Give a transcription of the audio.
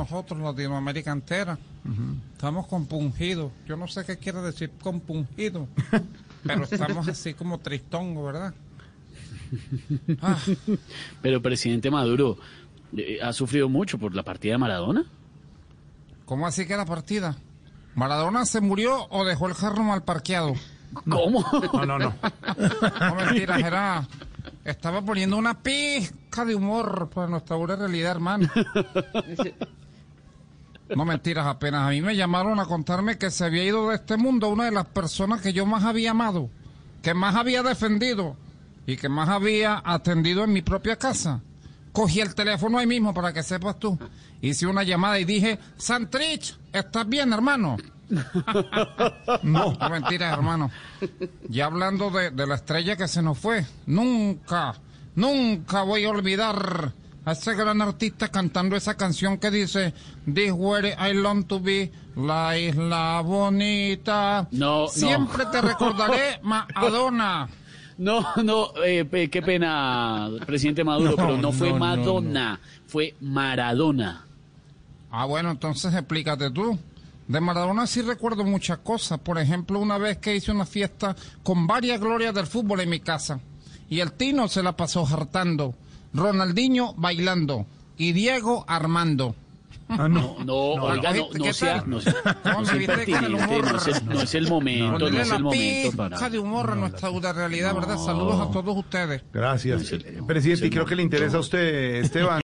nosotros, Latinoamérica entera. Estamos compungidos. Yo no sé qué quiere decir compungido, pero estamos así como tristongo, ¿verdad? Ah, Pero presidente Maduro, eh, ¿ha sufrido mucho por la partida de Maradona? ¿Cómo así que la partida? ¿Maradona se murió o dejó el jarro mal parqueado? ¿Cómo? No, no, no. No mentiras, era... Estaba poniendo una pizca de humor para nuestra dura realidad, hermano. No mentiras apenas. A mí me llamaron a contarme que se había ido de este mundo una de las personas que yo más había amado, que más había defendido y que más había atendido en mi propia casa. Cogí el teléfono ahí mismo para que sepas tú. Hice una llamada y dije, Santrich, ¿estás bien, hermano? No. No mentiras, hermano. Ya hablando de, de la estrella que se nos fue, nunca, nunca voy a olvidar a ese gran artista cantando esa canción que dice This where I long to be, la isla bonita. No, no. Siempre te recordaré, Madonna. No, no, eh, qué pena, presidente Maduro, No, pero no fue no, Madonna, fue Maradona. Ah, bueno, entonces explícate tú. De Maradona sí recuerdo muchas cosas. Por ejemplo, una vez que hice una fiesta con varias glorias del fútbol en mi casa. Y el Tino se la pasó hartando. Ronaldinho bailando. Y Diego armando. Ah, no. No, oiga, no, ¿Qué no sea, no, sea- no ¿Cómo sea no es el, no es el momento, no Ponerle es el momento para... de humor a nuestra dura realidad, ¿verdad? Saludos a todos ustedes. Gracias. Presidente, y creo que le interesa a usted, Esteban.